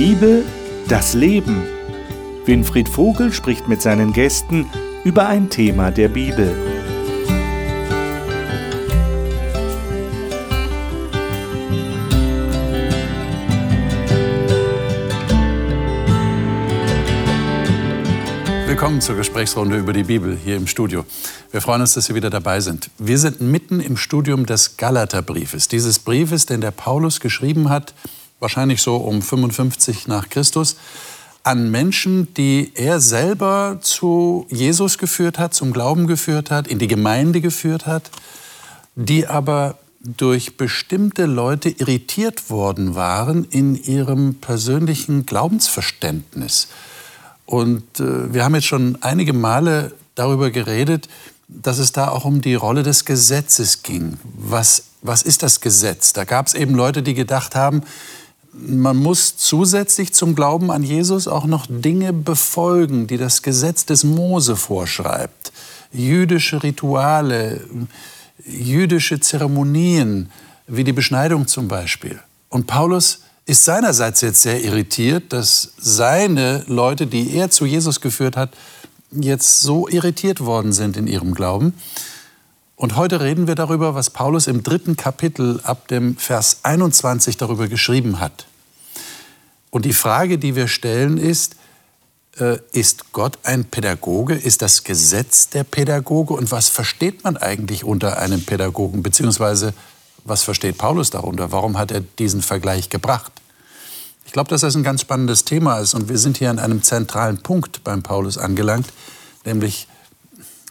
Bibel, das Leben. Winfried Vogel spricht mit seinen Gästen über ein Thema der Bibel. Willkommen zur Gesprächsrunde über die Bibel hier im Studio. Wir freuen uns, dass Sie wieder dabei sind. Wir sind mitten im Studium des Galaterbriefes, dieses Briefes, den der Paulus geschrieben hat, wahrscheinlich so um 55 nach Christus, an Menschen, die er selber zu Jesus geführt hat, zum Glauben geführt hat, in die Gemeinde geführt hat, die aber durch bestimmte Leute irritiert worden waren in ihrem persönlichen Glaubensverständnis. Und äh, wir haben jetzt schon einige Male darüber geredet, dass es da auch um die Rolle des Gesetzes ging. Was, was ist das Gesetz? Da gab es eben Leute, die gedacht haben, man muss zusätzlich zum Glauben an Jesus auch noch Dinge befolgen, die das Gesetz des Mose vorschreibt. Jüdische Rituale, jüdische Zeremonien, wie die Beschneidung zum Beispiel. Und Paulus ist seinerseits jetzt sehr irritiert, dass seine Leute, die er zu Jesus geführt hat, jetzt so irritiert worden sind in ihrem Glauben. Und heute reden wir darüber, was Paulus im dritten Kapitel ab dem Vers 21 darüber geschrieben hat. Und die Frage, die wir stellen, ist, äh, ist Gott ein Pädagoge? Ist das Gesetz der Pädagoge? Und was versteht man eigentlich unter einem Pädagogen? Beziehungsweise was versteht Paulus darunter? Warum hat er diesen Vergleich gebracht? Ich glaube, dass das ein ganz spannendes Thema ist und wir sind hier an einem zentralen Punkt beim Paulus angelangt, nämlich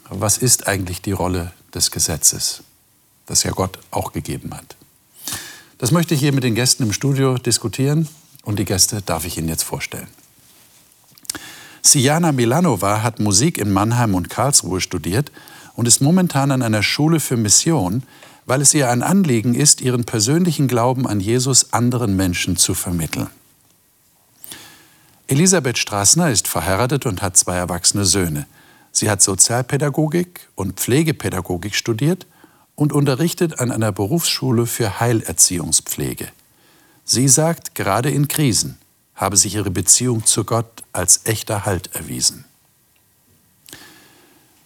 was ist eigentlich die Rolle des Gesetzes, das ja Gott auch gegeben hat. Das möchte ich hier mit den Gästen im Studio diskutieren und die Gäste darf ich Ihnen jetzt vorstellen. Siana Milanova hat Musik in Mannheim und Karlsruhe studiert und ist momentan an einer Schule für Mission, weil es ihr ein Anliegen ist, ihren persönlichen Glauben an Jesus anderen Menschen zu vermitteln. Elisabeth Straßner ist verheiratet und hat zwei erwachsene Söhne. Sie hat Sozialpädagogik und Pflegepädagogik studiert und unterrichtet an einer Berufsschule für Heilerziehungspflege. Sie sagt, gerade in Krisen habe sich ihre Beziehung zu Gott als echter Halt erwiesen.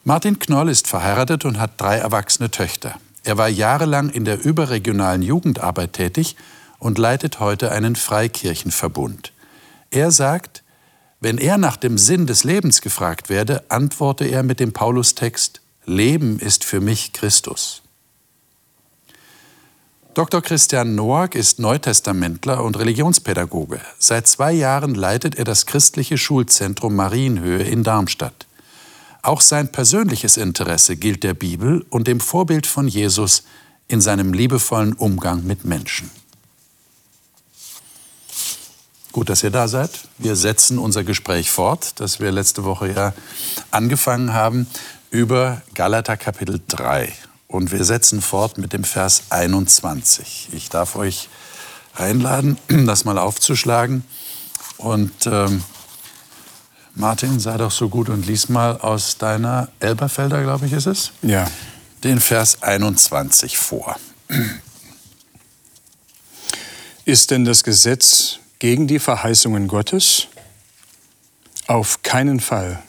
Martin Knoll ist verheiratet und hat drei erwachsene Töchter. Er war jahrelang in der überregionalen Jugendarbeit tätig und leitet heute einen Freikirchenverbund. Er sagt, wenn er nach dem Sinn des Lebens gefragt werde, antworte er mit dem Paulustext, Leben ist für mich Christus. Dr. Christian Noack ist Neutestamentler und Religionspädagoge. Seit zwei Jahren leitet er das christliche Schulzentrum Marienhöhe in Darmstadt. Auch sein persönliches Interesse gilt der Bibel und dem Vorbild von Jesus in seinem liebevollen Umgang mit Menschen. Gut, dass ihr da seid. Wir setzen unser Gespräch fort, das wir letzte Woche ja angefangen haben, über Galater Kapitel 3. Und wir setzen fort mit dem Vers 21. Ich darf euch einladen, das mal aufzuschlagen. Und ähm, Martin, sei doch so gut und lies mal aus deiner Elberfelder, glaube ich, ist es? Ja. Den Vers 21 vor. Ist denn das Gesetz gegen die Verheißungen Gottes? Auf keinen Fall.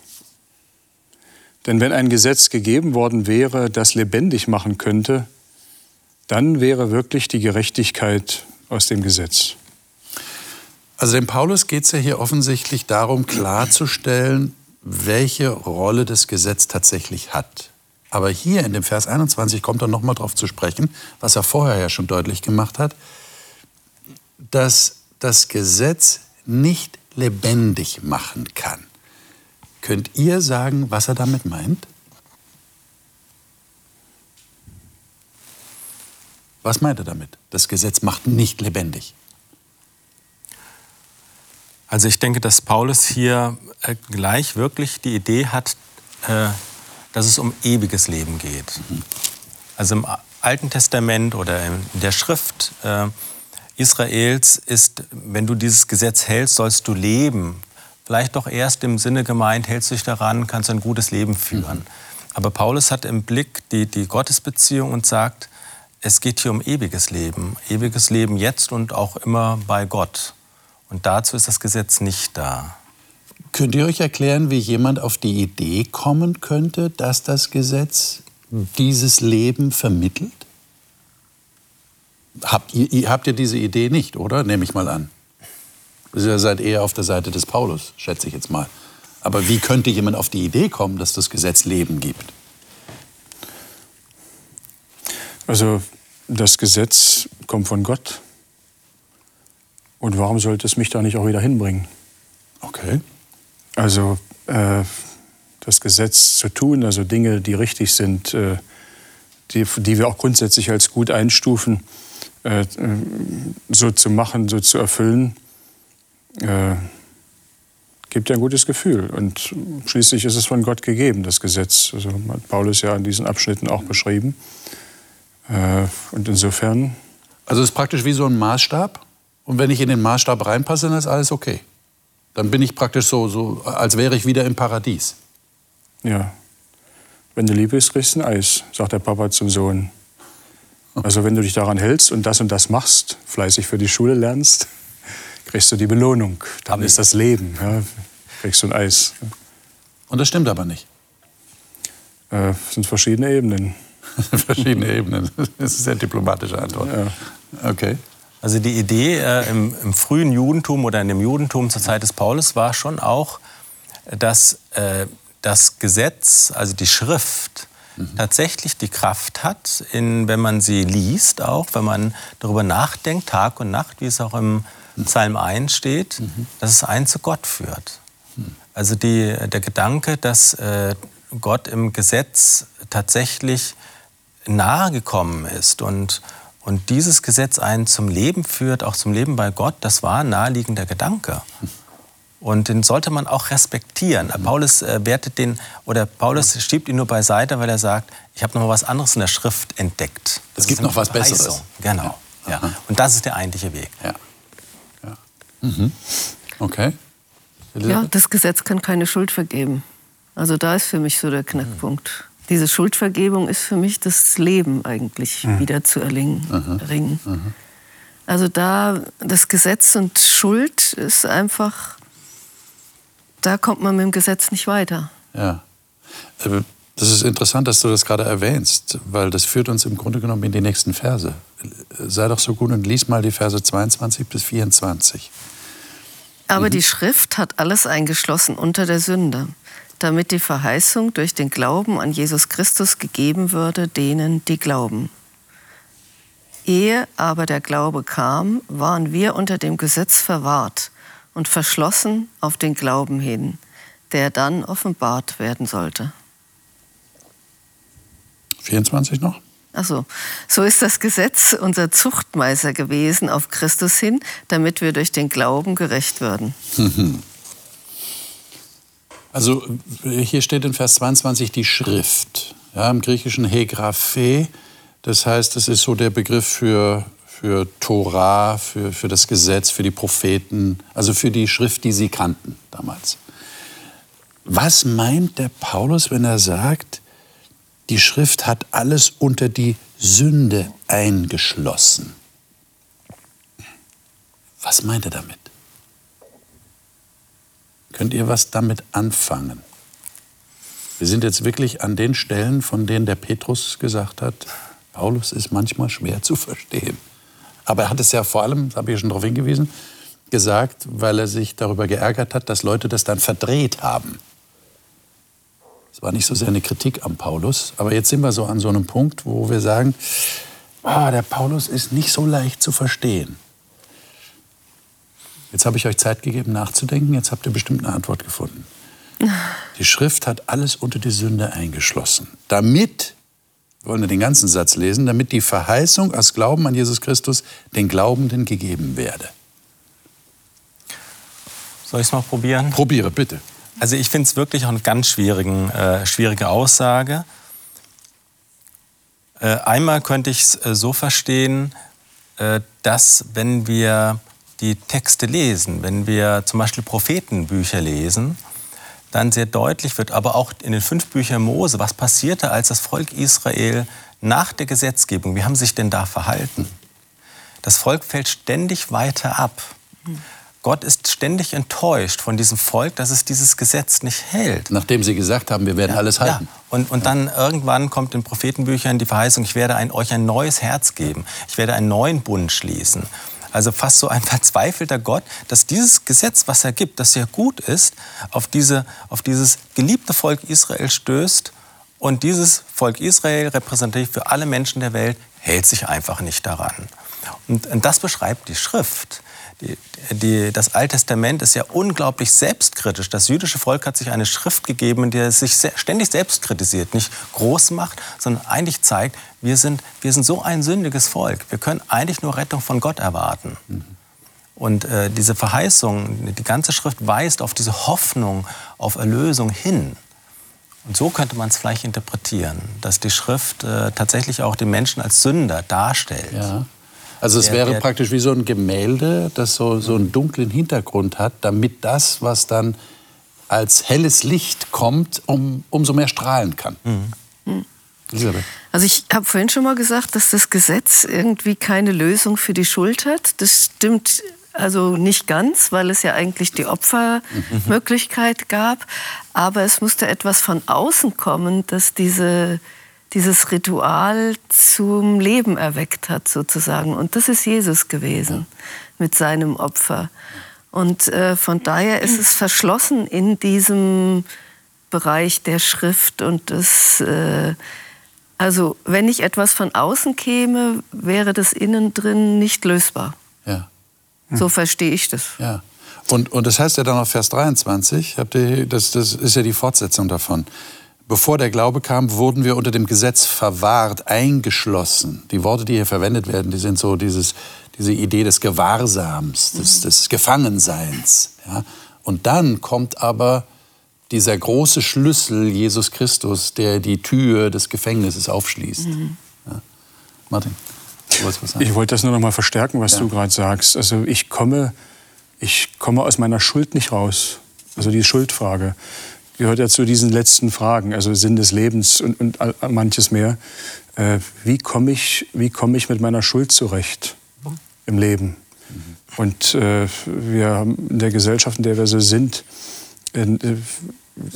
Denn wenn ein Gesetz gegeben worden wäre, das lebendig machen könnte, dann wäre wirklich die Gerechtigkeit aus dem Gesetz. Also dem Paulus geht es ja hier offensichtlich darum, klarzustellen, welche Rolle das Gesetz tatsächlich hat. Aber hier in dem Vers 21 kommt er nochmal darauf zu sprechen, was er vorher ja schon deutlich gemacht hat, dass das Gesetz nicht lebendig machen kann. Könnt ihr sagen, was er damit meint? Was meint er damit? Das Gesetz macht nicht lebendig. Also ich denke, dass Paulus hier äh, gleich wirklich die Idee hat, äh, dass es um ewiges Leben geht. Also im Alten Testament oder in der Schrift äh, Israels ist, wenn du dieses Gesetz hältst, sollst du leben. Vielleicht doch erst im Sinne gemeint, hältst du dich daran, kannst du ein gutes Leben führen. Mhm. Aber Paulus hat im Blick die, die Gottesbeziehung und sagt, es geht hier um ewiges Leben. Ewiges Leben jetzt und auch immer bei Gott. Und dazu ist das Gesetz nicht da. Könnt ihr euch erklären, wie jemand auf die Idee kommen könnte, dass das Gesetz dieses Leben vermittelt? Habt ihr, habt ihr diese Idee nicht, oder? Nehme ich mal an. Ihr seid eher auf der Seite des Paulus, schätze ich jetzt mal. Aber wie könnte jemand auf die Idee kommen, dass das Gesetz Leben gibt? Also das Gesetz kommt von Gott. Und warum sollte es mich da nicht auch wieder hinbringen? Okay. Also äh, das Gesetz zu tun, also Dinge, die richtig sind, äh, die, die wir auch grundsätzlich als gut einstufen, äh, so zu machen, so zu erfüllen, äh, gibt ja ein gutes Gefühl. Und schließlich ist es von Gott gegeben, das Gesetz. Also hat Paulus ja in diesen Abschnitten auch beschrieben. Äh, und insofern. Also es ist praktisch wie so ein Maßstab. Und wenn ich in den Maßstab reinpasse, dann ist alles okay. Dann bin ich praktisch so, so als wäre ich wieder im Paradies. Ja. Wenn du lieb bist, kriegst du ein Eis, sagt der Papa zum Sohn. Also wenn du dich daran hältst und das und das machst, fleißig für die Schule lernst, kriegst du die Belohnung. Dann aber ist das Leben. Ja. Kriegst du ein Eis. Und das stimmt aber nicht. Äh, sind verschiedene Ebenen. verschiedene Ebenen. Das ist eine sehr diplomatische Antwort. Ja. Okay. Also die Idee äh, im, im, frühen Judentum oder in dem Judentum zur Zeit des Paulus war schon auch, dass äh, das Gesetz, also die Schrift, tatsächlich die Kraft hat, in, wenn man sie liest, auch wenn man darüber nachdenkt, Tag und Nacht, wie es auch im. Psalm 1 steht, mhm. dass es einen zu Gott führt. Also die, der Gedanke, dass äh, Gott im Gesetz tatsächlich nahe gekommen ist und, und dieses Gesetz einen zum Leben führt, auch zum Leben bei Gott, das war ein naheliegender Gedanke. Und den sollte man auch respektieren. Paulus äh, wertet den, oder Paulus schiebt ihn nur beiseite, weil er sagt, ich habe noch mal was anderes in der Schrift entdeckt. Das es gibt noch was Besseres. Genau. Ja. ja. Und das ist der eigentliche Weg. Ja. ja. Mhm. Okay. Ja, das Gesetz kann keine Schuld vergeben. Also da ist für mich so der Knackpunkt diese Schuldvergebung ist für mich das Leben eigentlich mhm. wieder zu erlingen, mhm. erringen. Mhm. Also da das Gesetz und Schuld ist einfach, da kommt man mit dem Gesetz nicht weiter. Ja. Äh, das ist interessant, dass du das gerade erwähnst, weil das führt uns im Grunde genommen in die nächsten Verse. Sei doch so gut und lies mal die Verse 22 bis 24. Aber mhm. die Schrift hat alles eingeschlossen unter der Sünde damit die Verheißung durch den Glauben an Jesus Christus gegeben würde denen, die glauben. Ehe aber der Glaube kam, waren wir unter dem Gesetz verwahrt und verschlossen auf den Glauben hin, der dann offenbart werden sollte. 24 noch? Also, so ist das Gesetz unser Zuchtmeister gewesen auf Christus hin, damit wir durch den Glauben gerecht würden. Also hier steht in Vers 22 die Schrift. Ja, Im Griechischen Hegraphe, das heißt, das ist so der Begriff für, für Torah, für, für das Gesetz, für die Propheten, also für die Schrift, die sie kannten damals. Was meint der Paulus, wenn er sagt, die Schrift hat alles unter die Sünde eingeschlossen? Was meint er damit? Könnt ihr was damit anfangen? Wir sind jetzt wirklich an den Stellen, von denen der Petrus gesagt hat, Paulus ist manchmal schwer zu verstehen. Aber er hat es ja vor allem, das habe ich ja schon darauf hingewiesen, gesagt, weil er sich darüber geärgert hat, dass Leute das dann verdreht haben. Es war nicht so sehr eine Kritik am Paulus, aber jetzt sind wir so an so einem Punkt, wo wir sagen, ah, der Paulus ist nicht so leicht zu verstehen. Jetzt habe ich euch Zeit gegeben, nachzudenken. Jetzt habt ihr bestimmt eine Antwort gefunden. Die Schrift hat alles unter die Sünde eingeschlossen. Damit, wollen wir den ganzen Satz lesen, damit die Verheißung aus Glauben an Jesus Christus den Glaubenden gegeben werde. Soll ich es mal probieren? Probiere, bitte. Also ich finde es wirklich auch eine ganz schwierigen, äh, schwierige Aussage. Äh, einmal könnte ich es äh, so verstehen, äh, dass wenn wir die Texte lesen, wenn wir zum Beispiel Prophetenbücher lesen, dann sehr deutlich wird, aber auch in den fünf Büchern Mose, was passierte, als das Volk Israel nach der Gesetzgebung, wie haben sie sich denn da verhalten? Das Volk fällt ständig weiter ab. Gott ist ständig enttäuscht von diesem Volk, dass es dieses Gesetz nicht hält. Nachdem sie gesagt haben, wir werden ja, alles halten. Ja. Und, und dann irgendwann kommt in Prophetenbüchern die Verheißung, ich werde ein, euch ein neues Herz geben. Ich werde einen neuen Bund schließen. Also fast so ein verzweifelter Gott, dass dieses Gesetz, was er gibt, das ja gut ist, auf, diese, auf dieses geliebte Volk Israel stößt. Und dieses Volk Israel, repräsentativ für alle Menschen der Welt, hält sich einfach nicht daran. Und, und das beschreibt die Schrift. Die, das Alte Testament ist ja unglaublich selbstkritisch. Das jüdische Volk hat sich eine Schrift gegeben, in der es sich sehr, ständig selbst kritisiert, nicht groß macht, sondern eigentlich zeigt, wir sind, wir sind so ein sündiges Volk. Wir können eigentlich nur Rettung von Gott erwarten. Mhm. Und äh, diese Verheißung, die ganze Schrift weist auf diese Hoffnung auf Erlösung hin. Und so könnte man es vielleicht interpretieren, dass die Schrift äh, tatsächlich auch den Menschen als Sünder darstellt. Ja. Also es wäre praktisch wie so ein Gemälde, das so, so einen dunklen Hintergrund hat, damit das, was dann als helles Licht kommt, um, umso mehr strahlen kann. Mhm. Elisabeth. Also ich habe vorhin schon mal gesagt, dass das Gesetz irgendwie keine Lösung für die Schuld hat. Das stimmt also nicht ganz, weil es ja eigentlich die Opfermöglichkeit gab. Aber es musste etwas von außen kommen, dass diese dieses Ritual zum Leben erweckt hat, sozusagen. Und das ist Jesus gewesen mit seinem Opfer. Und äh, von daher ist es verschlossen in diesem Bereich der Schrift und das. Äh, also, wenn nicht etwas von außen käme, wäre das innen drin nicht lösbar. Ja. Hm. So verstehe ich das. Ja. Und, und das heißt ja dann auf Vers 23, habt ihr, das, das ist ja die Fortsetzung davon. Bevor der Glaube kam, wurden wir unter dem Gesetz verwahrt, eingeschlossen. Die Worte, die hier verwendet werden, die sind so dieses, diese Idee des Gewahrsams, des, mhm. des Gefangenseins. Ja? Und dann kommt aber dieser große Schlüssel, Jesus Christus, der die Tür des Gefängnisses aufschließt. Mhm. Ja? Martin, du wolltest was sagen? Ich wollte das nur noch mal verstärken, was ja. du gerade sagst. Also ich komme, ich komme aus meiner Schuld nicht raus. Also die Schuldfrage gehört ja zu diesen letzten Fragen, also Sinn des Lebens und, und manches mehr. Äh, wie komme ich, komm ich mit meiner Schuld zurecht im Leben? Und äh, wir haben in der Gesellschaft, in der wir so sind, äh,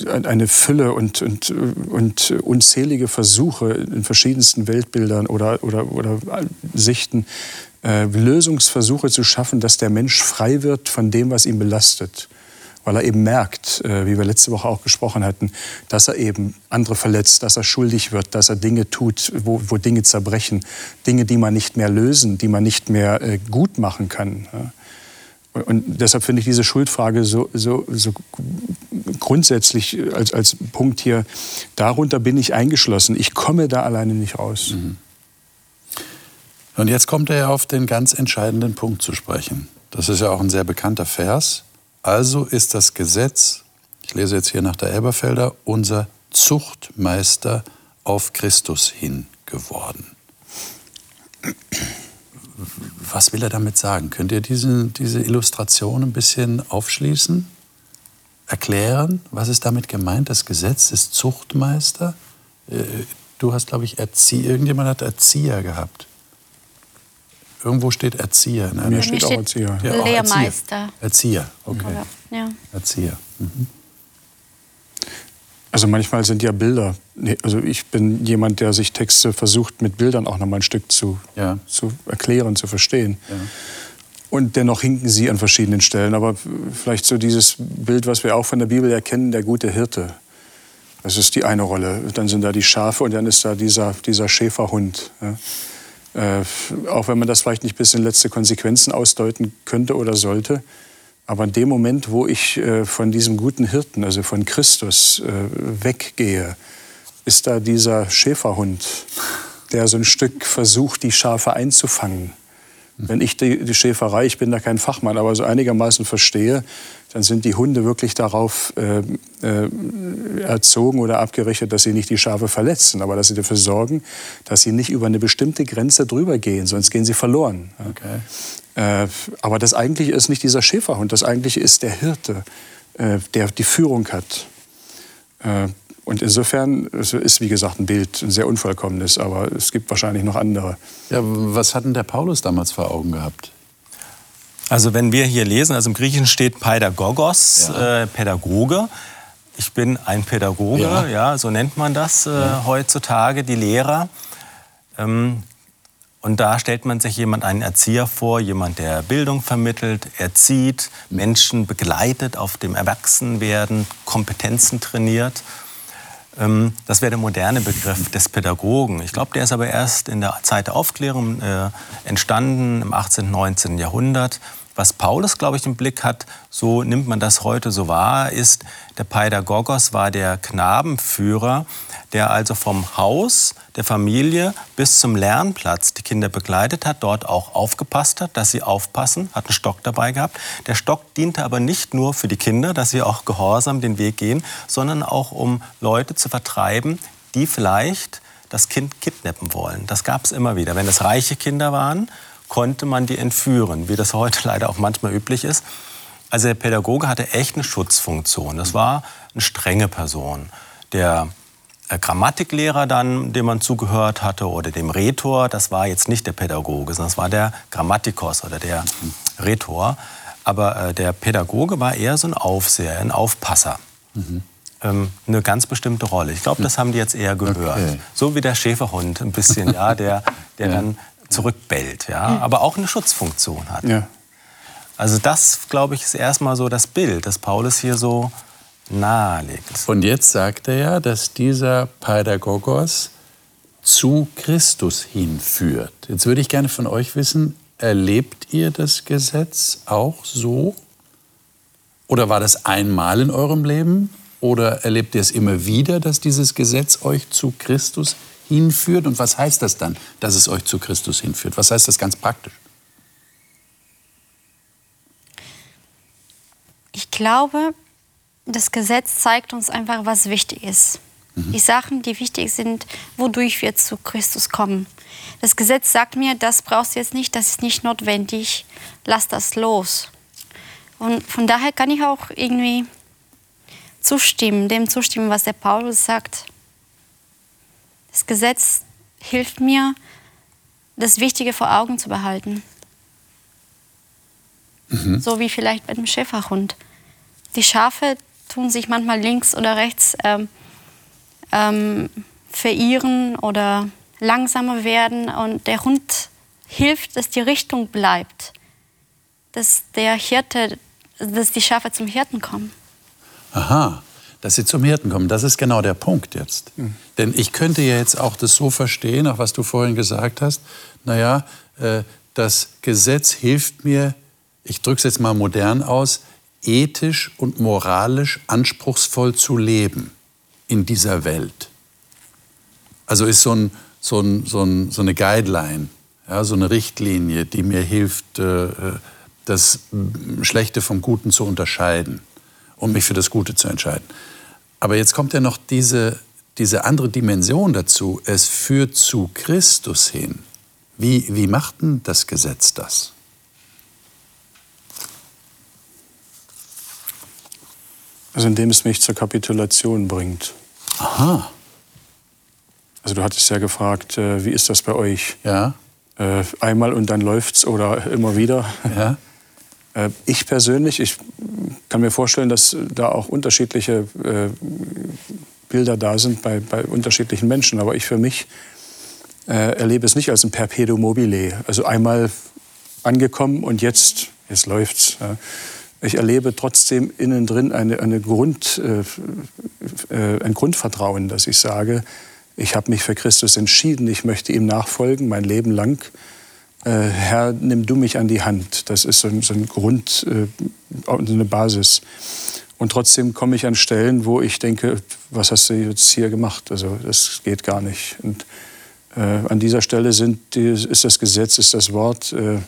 eine Fülle und, und, und unzählige Versuche in verschiedensten Weltbildern oder, oder, oder Sichten, äh, Lösungsversuche zu schaffen, dass der Mensch frei wird von dem, was ihn belastet weil er eben merkt, äh, wie wir letzte Woche auch gesprochen hatten, dass er eben andere verletzt, dass er schuldig wird, dass er Dinge tut, wo, wo Dinge zerbrechen, Dinge, die man nicht mehr lösen, die man nicht mehr äh, gut machen kann. Und deshalb finde ich diese Schuldfrage so, so, so grundsätzlich als, als Punkt hier, darunter bin ich eingeschlossen. Ich komme da alleine nicht raus. Mhm. Und jetzt kommt er auf den ganz entscheidenden Punkt zu sprechen. Das ist ja auch ein sehr bekannter Vers. Also ist das Gesetz, ich lese jetzt hier nach der Elberfelder, unser Zuchtmeister auf Christus hin geworden. Was will er damit sagen? Könnt ihr diese, diese Illustration ein bisschen aufschließen? Erklären, was ist damit gemeint? Das Gesetz ist Zuchtmeister. Äh, du hast, glaube ich, Erzieher, irgendjemand hat Erzieher gehabt. Irgendwo steht Erzieher. Ne? Mir steht auch Erzieher. Ja, Lehrmeister. Erzieher, okay. Ja. Erzieher. Mhm. Also manchmal sind ja Bilder, also ich bin jemand, der sich Texte versucht, mit Bildern auch noch mal ein Stück zu, ja. zu erklären, zu verstehen. Ja. Und dennoch hinken sie an verschiedenen Stellen. Aber vielleicht so dieses Bild, was wir auch von der Bibel erkennen, der gute Hirte. Das ist die eine Rolle. Dann sind da die Schafe und dann ist da dieser, dieser Schäferhund. Ja. Äh, auch wenn man das vielleicht nicht bis in letzte Konsequenzen ausdeuten könnte oder sollte. Aber in dem Moment, wo ich äh, von diesem guten Hirten, also von Christus, äh, weggehe, ist da dieser Schäferhund, der so ein Stück versucht, die Schafe einzufangen. Wenn ich die, die Schäferei, ich bin da kein Fachmann, aber so einigermaßen verstehe, dann sind die Hunde wirklich darauf äh, äh, erzogen oder abgerichtet, dass sie nicht die Schafe verletzen, aber dass sie dafür sorgen, dass sie nicht über eine bestimmte Grenze drüber gehen, sonst gehen sie verloren. Okay. Äh, aber das eigentliche ist nicht dieser Schäferhund, das eigentliche ist der Hirte, äh, der die Führung hat. Und insofern ist, wie gesagt, ein Bild, ein sehr unvollkommenes, aber es gibt wahrscheinlich noch andere. Ja, was hat denn der Paulus damals vor Augen gehabt? Also wenn wir hier lesen, also im Griechischen steht Pädagogos, ja. äh, Pädagoge. Ich bin ein Pädagoge, ja, ja so nennt man das äh, ja. heutzutage, die Lehrer. Ähm, und da stellt man sich jemand, einen Erzieher vor, jemand, der Bildung vermittelt, erzieht, Menschen begleitet auf dem Erwachsenwerden, Kompetenzen trainiert. Ähm, das wäre der moderne Begriff des Pädagogen. Ich glaube, der ist aber erst in der Zeit der Aufklärung äh, entstanden, im 18., 19. Jahrhundert. Was Paulus, glaube ich, im Blick hat, so nimmt man das heute so wahr, ist, der Pädagogos war der Knabenführer, der also vom Haus der Familie bis zum Lernplatz die Kinder begleitet hat, dort auch aufgepasst hat, dass sie aufpassen, hat einen Stock dabei gehabt. Der Stock diente aber nicht nur für die Kinder, dass sie auch gehorsam den Weg gehen, sondern auch um Leute zu vertreiben, die vielleicht das Kind kidnappen wollen. Das gab es immer wieder. Wenn es reiche Kinder waren, konnte man die entführen, wie das heute leider auch manchmal üblich ist. Also der Pädagoge hatte echt eine Schutzfunktion. Das war eine strenge Person. Der äh, Grammatiklehrer dann, dem man zugehört hatte, oder dem Rhetor, das war jetzt nicht der Pädagoge, sondern das war der Grammatikos oder der Rhetor. Aber äh, der Pädagoge war eher so ein Aufseher, ein Aufpasser. Mhm. Eine ganz bestimmte Rolle. Ich glaube, das haben die jetzt eher gehört. Okay. So wie der Schäferhund ein bisschen, ja, der, der ja. dann zurückbellt, ja, aber auch eine Schutzfunktion hat. Ja. Also das, glaube ich, ist erstmal so das Bild, das Paulus hier so nahelegt. Und jetzt sagt er ja, dass dieser Pädagogos zu Christus hinführt. Jetzt würde ich gerne von euch wissen, erlebt ihr das Gesetz auch so? Oder war das einmal in eurem Leben? Oder erlebt ihr es immer wieder, dass dieses Gesetz euch zu Christus hinführt? Und was heißt das dann, dass es euch zu Christus hinführt? Was heißt das ganz praktisch? Ich glaube, das Gesetz zeigt uns einfach, was wichtig ist. Mhm. Die Sachen, die wichtig sind, wodurch wir zu Christus kommen. Das Gesetz sagt mir, das brauchst du jetzt nicht, das ist nicht notwendig, lass das los. Und von daher kann ich auch irgendwie zustimmen, dem zustimmen, was der Paulus sagt. Das Gesetz hilft mir, das Wichtige vor Augen zu behalten. Mhm. So wie vielleicht bei dem Schäferhund. Die Schafe tun sich manchmal links oder rechts ähm, ähm, verirren oder langsamer werden und der Hund hilft, dass die Richtung bleibt, dass der Hirte, dass die Schafe zum Hirten kommen. Aha, dass sie zum Hirten kommen. Das ist genau der Punkt jetzt. Mhm. Denn ich könnte ja jetzt auch das so verstehen, auch was du vorhin gesagt hast, naja, äh, das Gesetz hilft mir, ich drücke es jetzt mal modern aus, ethisch und moralisch anspruchsvoll zu leben in dieser Welt. Also ist so, ein, so, ein, so, ein, so eine Guideline, ja, so eine Richtlinie, die mir hilft, äh, das Schlechte vom Guten zu unterscheiden und mich für das Gute zu entscheiden. Aber jetzt kommt ja noch diese, diese andere Dimension dazu. Es führt zu Christus hin. Wie, wie macht denn das Gesetz das? Also indem es mich zur Kapitulation bringt. Aha. Also du hattest ja gefragt, äh, wie ist das bei euch? Ja. Äh, einmal und dann läuft's oder immer wieder? Ja. Äh, ich persönlich, ich kann mir vorstellen, dass da auch unterschiedliche äh, Bilder da sind bei, bei, unterschiedlichen Menschen. Aber ich für mich äh, erlebe es nicht als ein Perpetuum mobile. Also einmal angekommen und jetzt, jetzt läuft's. Ich erlebe trotzdem innen drin eine, eine Grund, äh, ein Grundvertrauen, dass ich sage, ich habe mich für Christus entschieden, ich möchte ihm nachfolgen, mein Leben lang. Äh, Herr, nimm du mich an die Hand. Das ist so ein, so ein Grund, äh, eine Basis. Und trotzdem komme ich an Stellen, wo ich denke, was hast du jetzt hier gemacht? Also das geht gar nicht. Und äh, an dieser Stelle sind, ist das Gesetz, ist das Wort äh,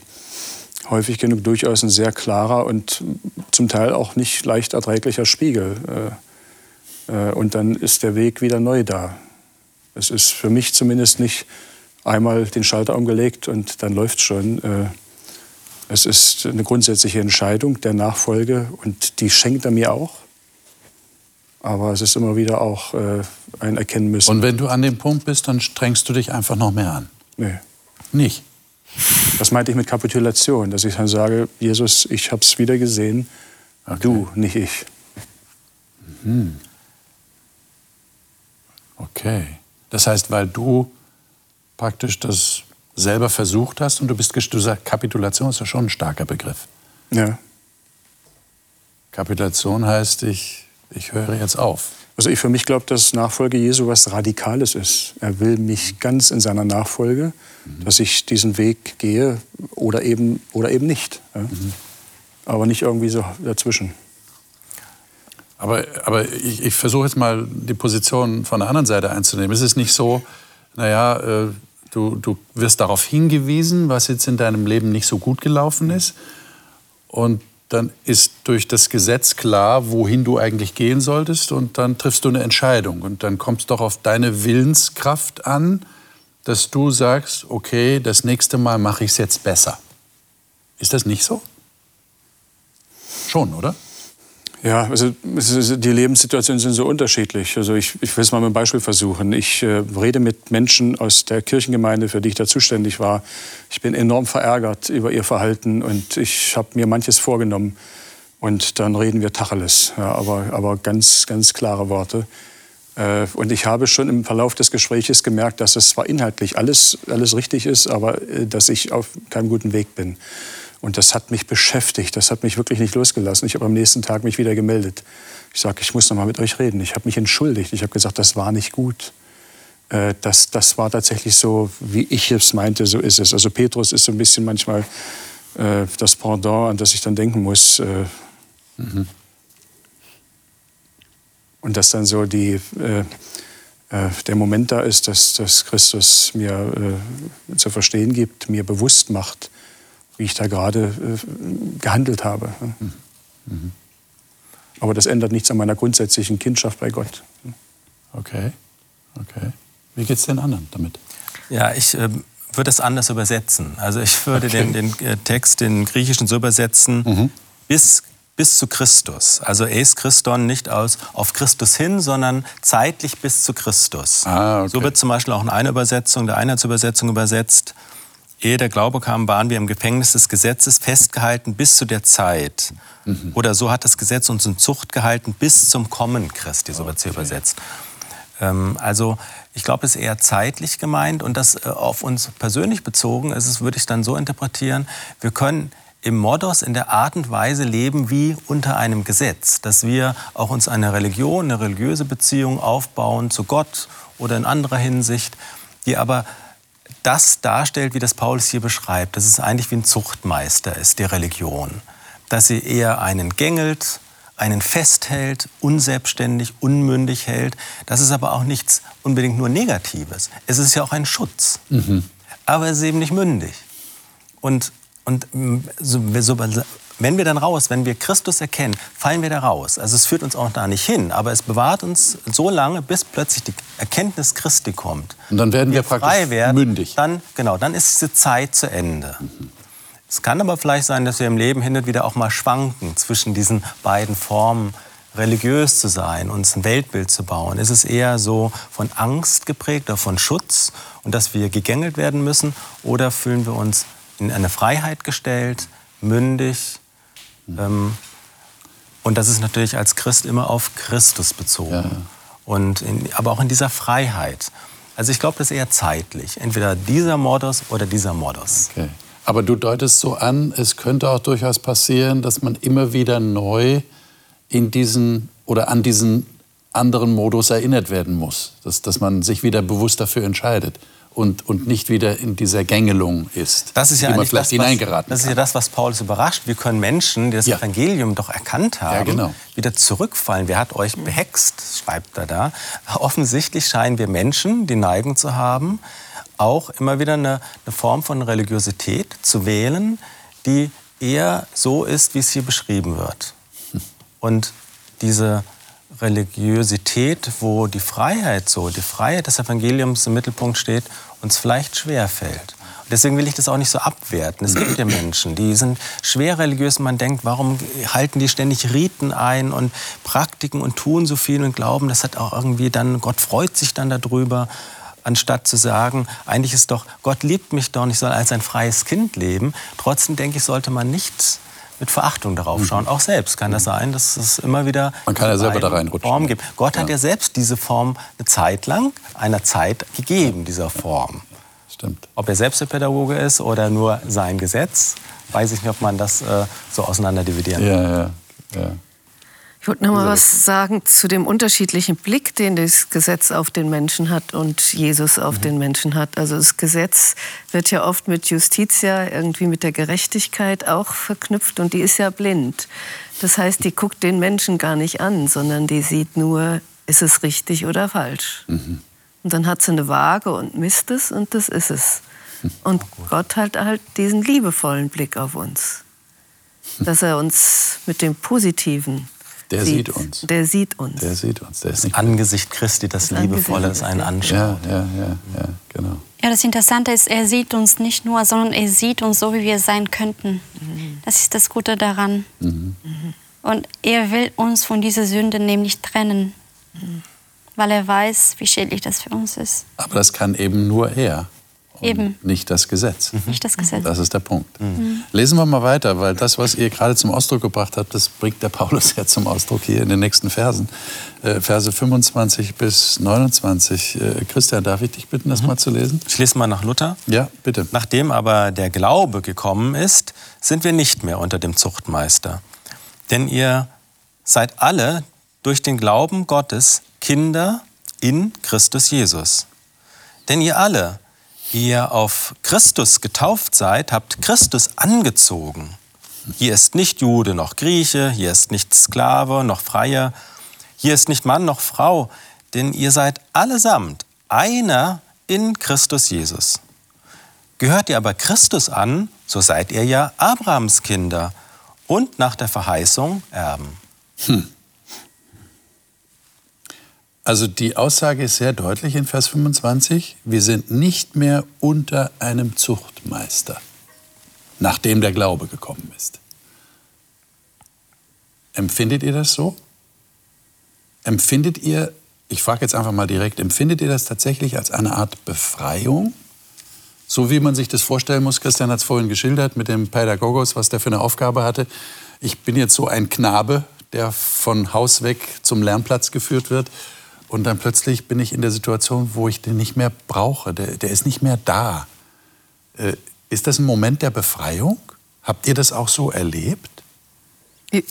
häufig genug durchaus ein sehr klarer und zum Teil auch nicht leicht erträglicher Spiegel. Äh, äh, und dann ist der Weg wieder neu da. Es ist für mich zumindest nicht einmal den Schalter umgelegt und dann läuft es schon. Äh, es ist eine grundsätzliche Entscheidung der Nachfolge und die schenkt er mir auch. Aber es ist immer wieder auch ein Erkennen müssen. Und wenn du an dem Punkt bist, dann strengst du dich einfach noch mehr an? Nee. Nicht? Das meinte ich mit Kapitulation, dass ich dann sage, Jesus, ich habe es wieder gesehen, okay. du, nicht ich. Mhm. Okay. Das heißt, weil du praktisch das selber versucht hast und du bist, du sagst, Kapitulation ist ja schon ein starker Begriff. Ja. Kapitulation heißt, ich, ich höre jetzt auf. Also ich für mich glaube, dass Nachfolge Jesu was Radikales ist. Er will mich ganz in seiner Nachfolge, mhm. dass ich diesen Weg gehe oder eben, oder eben nicht. Ja? Mhm. Aber nicht irgendwie so dazwischen. Aber, aber ich, ich versuche jetzt mal die Position von der anderen Seite einzunehmen. Ist es nicht so, naja, äh, du, du wirst darauf hingewiesen, was jetzt in deinem Leben nicht so gut gelaufen ist. Und dann ist durch das Gesetz klar, wohin du eigentlich gehen solltest und dann triffst du eine Entscheidung und dann kommt es doch auf deine Willenskraft an, dass du sagst, okay, das nächste Mal mache ich es jetzt besser. Ist das nicht so? Schon, oder? Ja, also die Lebenssituationen sind so unterschiedlich. Also ich, ich will es mal mit einem Beispiel versuchen. Ich äh, rede mit Menschen aus der Kirchengemeinde, für die ich da zuständig war. Ich bin enorm verärgert über ihr Verhalten und ich habe mir manches vorgenommen. Und dann reden wir Tacheles, ja, aber, aber ganz, ganz klare Worte. Äh, und ich habe schon im Verlauf des Gespräches gemerkt, dass es zwar inhaltlich alles, alles richtig ist, aber äh, dass ich auf keinem guten Weg bin. Und das hat mich beschäftigt, das hat mich wirklich nicht losgelassen. Ich habe am nächsten Tag mich wieder gemeldet. Ich sage, ich muss noch mal mit euch reden. Ich habe mich entschuldigt. Ich habe gesagt, das war nicht gut. Äh, das, das war tatsächlich so, wie ich es meinte, so ist es. Also Petrus ist so ein bisschen manchmal äh, das Pendant, an das ich dann denken muss. Äh, mhm. Und dass dann so die, äh, äh, der Moment da ist, dass, dass Christus mir äh, zu verstehen gibt, mir bewusst macht, wie ich da gerade äh, gehandelt habe. Mhm. Aber das ändert nichts an meiner grundsätzlichen Kindschaft bei Gott. Okay, okay. Wie geht es den anderen damit? Ja, ich äh, würde es anders übersetzen. Also ich würde okay. den, den äh, Text, den Griechischen so übersetzen, mhm. bis, bis zu Christus. Also es Christon nicht aus auf Christus hin, sondern zeitlich bis zu Christus. Ah, okay. So wird zum Beispiel auch in einer Übersetzung, der Einheitsübersetzung übersetzt, Ehe der Glaube kam, waren wir im Gefängnis des Gesetzes festgehalten bis zu der Zeit. Mhm. Oder so hat das Gesetz uns in Zucht gehalten bis zum Kommen Christi, so wird es hier übersetzt. Ähm, also ich glaube, es ist eher zeitlich gemeint und das äh, auf uns persönlich bezogen ist es, würde ich dann so interpretieren, wir können im Modos in der Art und Weise leben wie unter einem Gesetz, dass wir auch uns eine Religion, eine religiöse Beziehung aufbauen zu Gott oder in anderer Hinsicht, die aber das darstellt, wie das Paulus hier beschreibt, dass es eigentlich wie ein Zuchtmeister ist, die Religion. Dass sie eher einen gängelt, einen festhält, unselbstständig, unmündig hält. Das ist aber auch nichts unbedingt nur Negatives. Es ist ja auch ein Schutz. Mhm. Aber es ist eben nicht mündig. Und, und so, so, wenn wir dann raus, wenn wir Christus erkennen, fallen wir da raus. Also es führt uns auch da nicht hin, aber es bewahrt uns so lange, bis plötzlich die Erkenntnis Christi kommt. Und dann werden wir, wir frei werden, mündig. Dann, genau, dann ist diese Zeit zu Ende. Mhm. Es kann aber vielleicht sein, dass wir im Leben hin und wieder auch mal schwanken zwischen diesen beiden Formen, religiös zu sein, uns ein Weltbild zu bauen. Ist es eher so von Angst geprägt oder von Schutz und dass wir gegängelt werden müssen? Oder fühlen wir uns in eine Freiheit gestellt, mündig, ähm, und das ist natürlich als Christ immer auf Christus bezogen. Ja. Und in, aber auch in dieser Freiheit. Also ich glaube, das ist eher zeitlich. Entweder dieser Modus oder dieser Modus. Okay. Aber du deutest so an, es könnte auch durchaus passieren, dass man immer wieder neu in diesen oder an diesen anderen Modus erinnert werden muss. Dass, dass man sich wieder bewusst dafür entscheidet und, und nicht wieder in dieser Gängelung ist, das ist ja man vielleicht das, hineingeraten Das ist ja das, was Paulus überrascht. Wir können Menschen, die das ja. Evangelium doch erkannt haben, ja, genau. wieder zurückfallen. Wer hat euch behext, schreibt er da. Offensichtlich scheinen wir Menschen die Neigung zu haben, auch immer wieder eine, eine Form von Religiosität zu wählen, die eher so ist, wie es hier beschrieben wird. Und diese Religiosität, wo die Freiheit so, die Freiheit des Evangeliums im Mittelpunkt steht, uns vielleicht schwer fällt. deswegen will ich das auch nicht so abwerten. Es gibt ja Menschen, die sind schwer religiös und man denkt, warum halten die ständig Riten ein und Praktiken und tun so viel und glauben, das hat auch irgendwie dann, Gott freut sich dann darüber. anstatt zu sagen, eigentlich ist doch, Gott liebt mich doch, ich soll als ein freies Kind leben. Trotzdem denke ich, sollte man nicht mit Verachtung darauf schauen. Mhm. Auch selbst kann das sein, dass es immer wieder man kann ja selber da reinrutschen. Form gibt. Gott ja. hat ja selbst diese Form eine Zeit lang, einer Zeit gegeben, dieser Form. Stimmt. Ob er selbst der Pädagoge ist oder nur sein Gesetz, weiß ich nicht, ob man das äh, so auseinander dividieren kann. Ja, ja, ja. Ich wollte noch mal was sagen zu dem unterschiedlichen Blick, den das Gesetz auf den Menschen hat und Jesus auf mhm. den Menschen hat. Also das Gesetz wird ja oft mit Justitia, irgendwie mit der Gerechtigkeit auch verknüpft und die ist ja blind. Das heißt, die guckt den Menschen gar nicht an, sondern die sieht nur, ist es richtig oder falsch. Mhm. Und dann hat sie eine Waage und misst es und das ist es. Und Gott hat halt diesen liebevollen Blick auf uns, dass er uns mit dem Positiven der sieht, sieht, uns. Der sieht uns. Der sieht uns. Der ist nicht Angesicht Christi, das, das Liebevolle, das einen anschaut. Ja, ja, ja, ja, genau. Ja, das Interessante ist, er sieht uns nicht nur, sondern er sieht uns so, wie wir sein könnten. Mhm. Das ist das Gute daran. Mhm. Und er will uns von dieser Sünde nämlich trennen, mhm. weil er weiß, wie schädlich das für uns ist. Aber das kann eben nur er. Eben. Nicht das Gesetz. Mhm. Nicht das Gesetz. Das ist der Punkt. Mhm. Lesen wir mal weiter, weil das, was ihr gerade zum Ausdruck gebracht habt, das bringt der Paulus ja zum Ausdruck hier in den nächsten Versen. Äh, Verse 25 bis 29. Äh, Christian, darf ich dich bitten, das mhm. mal zu lesen? Ich lese mal nach Luther. Ja, bitte. Nachdem aber der Glaube gekommen ist, sind wir nicht mehr unter dem Zuchtmeister. Denn ihr seid alle durch den Glauben Gottes Kinder in Christus Jesus. Denn ihr alle, ihr auf Christus getauft seid, habt Christus angezogen. Hier ist nicht Jude noch Grieche, hier ist nicht Sklave noch Freier, hier ist nicht Mann noch Frau, denn ihr seid allesamt einer in Christus Jesus. Gehört ihr aber Christus an, so seid ihr ja Abrahams Kinder und nach der Verheißung Erben. Hm. Also die Aussage ist sehr deutlich in Vers 25. Wir sind nicht mehr unter einem Zuchtmeister, nachdem der Glaube gekommen ist. Empfindet ihr das so? Empfindet ihr, ich frage jetzt einfach mal direkt, empfindet ihr das tatsächlich als eine Art Befreiung? So wie man sich das vorstellen muss, Christian hat es vorhin geschildert mit dem Pädagogos, was der für eine Aufgabe hatte. Ich bin jetzt so ein Knabe, der von Haus weg zum Lernplatz geführt wird und dann plötzlich bin ich in der Situation, wo ich den nicht mehr brauche. Der, der ist nicht mehr da. Äh, ist das ein Moment der Befreiung? Habt ihr das auch so erlebt?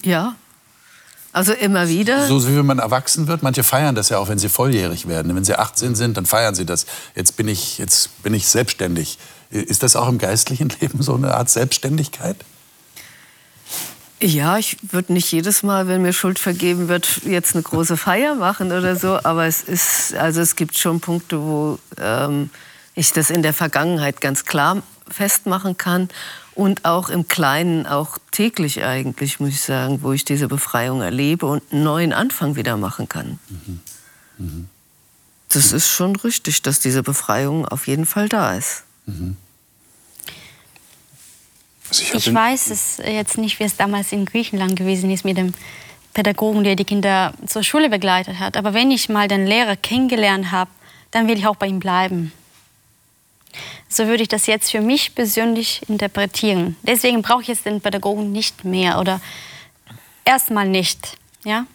Ja. Also immer wieder. So wie man erwachsen wird. Manche feiern das ja auch, wenn sie volljährig werden. Wenn sie 18 sind, dann feiern sie das. Jetzt bin ich, jetzt bin ich selbstständig. Ist das auch im geistlichen Leben so eine Art Selbstständigkeit? Ja, ich würde nicht jedes Mal, wenn mir Schuld vergeben wird, jetzt eine große Feier machen oder so. Aber es ist, also es gibt schon Punkte, wo ähm, ich das in der Vergangenheit ganz klar festmachen kann und auch im Kleinen, auch täglich eigentlich, muss ich sagen, wo ich diese Befreiung erlebe und einen neuen Anfang wieder machen kann. Mhm. Mhm. Das ist schon richtig, dass diese Befreiung auf jeden Fall da ist. Mhm. Also ich, ich weiß es jetzt nicht, wie es damals in Griechenland gewesen ist mit dem Pädagogen, der die Kinder zur Schule begleitet hat. Aber wenn ich mal den Lehrer kennengelernt habe, dann will ich auch bei ihm bleiben. So würde ich das jetzt für mich persönlich interpretieren. Deswegen brauche ich jetzt den Pädagogen nicht mehr oder erstmal nicht. Ja?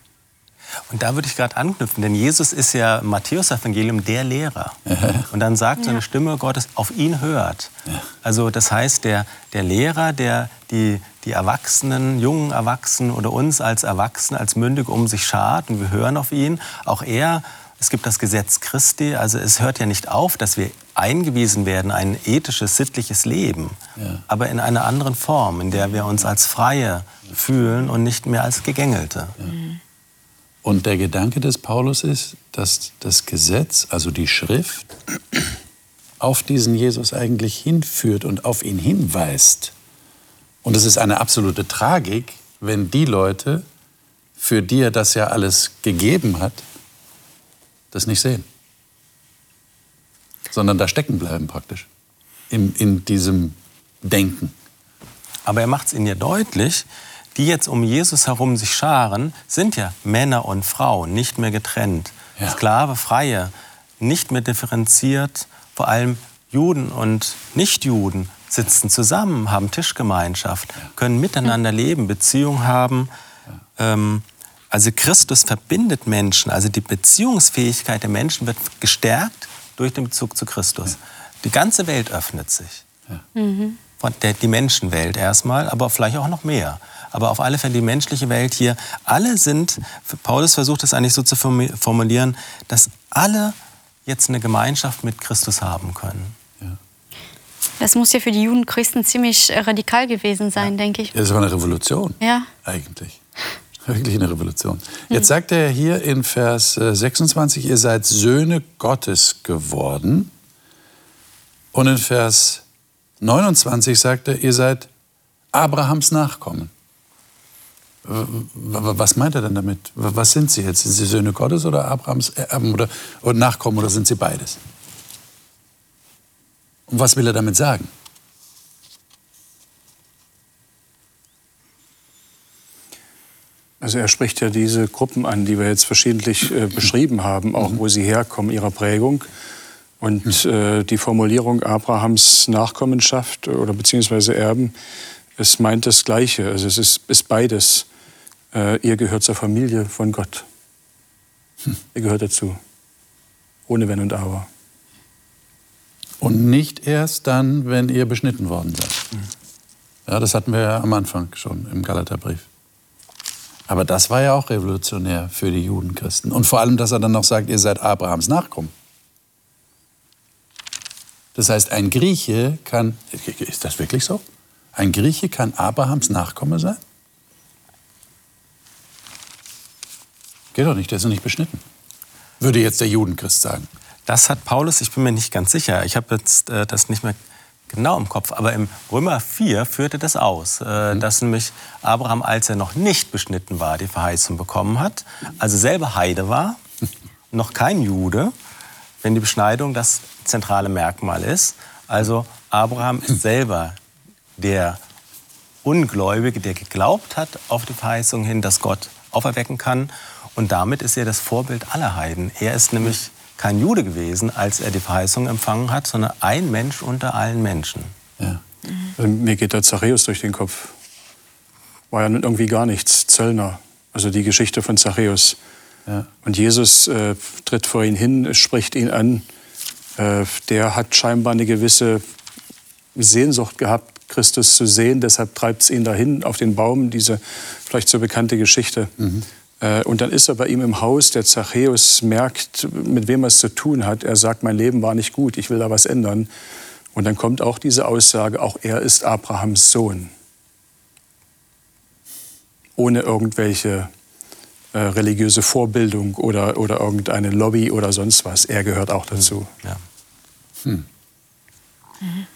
Und da würde ich gerade anknüpfen, denn Jesus ist ja im Matthäus-Evangelium der Lehrer. Und dann sagt so eine Stimme Gottes, auf ihn hört. Also das heißt, der, der Lehrer, der die, die Erwachsenen, jungen Erwachsenen oder uns als Erwachsene, als Mündig um sich schart und wir hören auf ihn, auch er, es gibt das Gesetz Christi, also es hört ja nicht auf, dass wir eingewiesen werden, ein ethisches, sittliches Leben, ja. aber in einer anderen Form, in der wir uns als Freie fühlen und nicht mehr als Gegängelte. Ja. Und der Gedanke des Paulus ist, dass das Gesetz, also die Schrift, auf diesen Jesus eigentlich hinführt und auf ihn hinweist. Und es ist eine absolute Tragik, wenn die Leute, für die er das ja alles gegeben hat, das nicht sehen. Sondern da stecken bleiben praktisch. In, in diesem Denken. Aber er macht es ihnen ja deutlich, die jetzt um Jesus herum sich scharen, sind ja Männer und Frauen, nicht mehr getrennt. Ja. Sklave, Freie, nicht mehr differenziert. Vor allem Juden und Nichtjuden sitzen zusammen, haben Tischgemeinschaft, können miteinander leben, Beziehung haben. Ähm, also Christus verbindet Menschen, also die Beziehungsfähigkeit der Menschen wird gestärkt durch den Bezug zu Christus. Die ganze Welt öffnet sich. Mhm. Der, die Menschenwelt erstmal, aber vielleicht auch noch mehr. Aber auf alle Fälle die menschliche Welt hier, alle sind, Paulus versucht es eigentlich so zu formulieren, dass alle jetzt eine Gemeinschaft mit Christus haben können. Das muss ja für die Juden Christen ziemlich äh, radikal gewesen sein, ja. denke ich. Das war eine Revolution. Ja. Eigentlich. Wirklich eine Revolution. Jetzt sagt er hier in Vers 26, äh, ihr seid Söhne Gottes geworden. Und in Vers 29 sagt er, ihr seid Abrahams Nachkommen. Was meint er denn damit? Was sind sie jetzt? Sind sie Söhne Gottes oder Abrahams Erben oder, oder Nachkommen oder sind sie beides? Und was will er damit sagen? Also er spricht ja diese Gruppen an, die wir jetzt verschiedentlich äh, beschrieben haben, auch wo sie herkommen, ihrer Prägung. Und äh, die Formulierung Abrahams Nachkommenschaft oder beziehungsweise Erben, es meint das Gleiche. Also es ist, ist beides. Äh, ihr gehört zur Familie von Gott. Hm. Ihr gehört dazu. Ohne Wenn und Aber. Und nicht erst dann, wenn ihr beschnitten worden seid. Ja, das hatten wir ja am Anfang schon im Galaterbrief. Aber das war ja auch revolutionär für die Judenchristen. Und vor allem, dass er dann noch sagt, ihr seid Abrahams Nachkommen. Das heißt, ein Grieche kann, ist das wirklich so? Ein Grieche kann Abrahams Nachkomme sein? Geht doch nicht, der ist nicht beschnitten. Würde jetzt der Judenchrist sagen. Das hat Paulus, ich bin mir nicht ganz sicher, ich habe jetzt äh, das nicht mehr genau im Kopf, aber im Römer 4 führte das aus, äh, mhm. dass nämlich Abraham, als er noch nicht beschnitten war, die Verheißung bekommen hat, also selber Heide war, noch kein Jude, wenn die Beschneidung das zentrale Merkmal ist. Also Abraham ist selber der Ungläubige, der geglaubt hat auf die Verheißung hin, dass Gott auferwecken kann. Und damit ist er das Vorbild aller Heiden. Er ist nämlich kein Jude gewesen, als er die Verheißung empfangen hat, sondern ein Mensch unter allen Menschen. Ja. Also mir geht der Zachäus durch den Kopf. War ja irgendwie gar nichts, Zöllner. Also die Geschichte von Zachäus. Ja. Und Jesus äh, tritt vor ihn hin, spricht ihn an. Äh, der hat scheinbar eine gewisse Sehnsucht gehabt, Christus zu sehen. Deshalb treibt es ihn dahin auf den Baum, diese vielleicht so bekannte Geschichte. Mhm. Äh, und dann ist er bei ihm im Haus. Der Zachäus merkt, mit wem er es zu tun hat. Er sagt, mein Leben war nicht gut, ich will da was ändern. Und dann kommt auch diese Aussage, auch er ist Abrahams Sohn. Ohne irgendwelche äh, religiöse Vorbildung oder, oder irgendeine Lobby oder sonst was. Er gehört auch dazu. Ja. Hm. Mhm.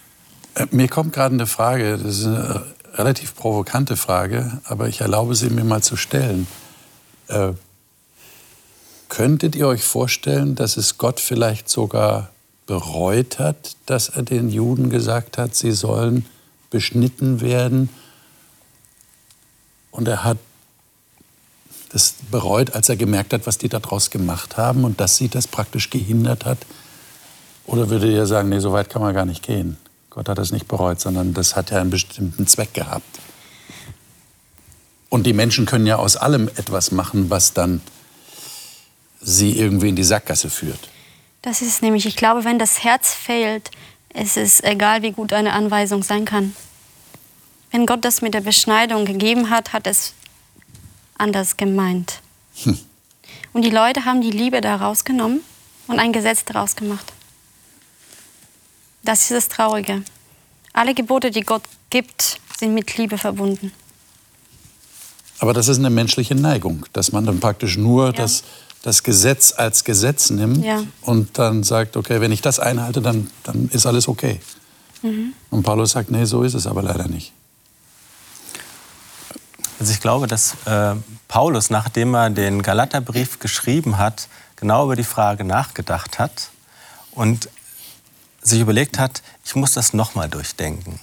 Mir kommt gerade eine Frage, das ist eine relativ provokante Frage, aber ich erlaube sie mir mal zu stellen. Äh, könntet ihr euch vorstellen, dass es Gott vielleicht sogar bereut hat, dass er den Juden gesagt hat, sie sollen beschnitten werden? Und er hat das bereut, als er gemerkt hat, was die daraus gemacht haben und dass sie das praktisch gehindert hat? Oder würde ihr sagen, nee, so weit kann man gar nicht gehen? Gott hat das nicht bereut, sondern das hat ja einen bestimmten Zweck gehabt. Und die Menschen können ja aus allem etwas machen, was dann sie irgendwie in die Sackgasse führt. Das ist nämlich, ich glaube, wenn das Herz fehlt, ist es egal, wie gut eine Anweisung sein kann. Wenn Gott das mit der Beschneidung gegeben hat, hat es anders gemeint. Hm. Und die Leute haben die Liebe da rausgenommen und ein Gesetz daraus gemacht. Das ist das Traurige. Alle Gebote, die Gott gibt, sind mit Liebe verbunden. Aber das ist eine menschliche Neigung, dass man dann praktisch nur ja. das, das Gesetz als Gesetz nimmt ja. und dann sagt, okay, wenn ich das einhalte, dann, dann ist alles okay. Mhm. Und Paulus sagt, nee, so ist es aber leider nicht. Also ich glaube, dass äh, Paulus, nachdem er den Galaterbrief geschrieben hat, genau über die Frage nachgedacht hat und sich überlegt hat, ich muss das nochmal durchdenken.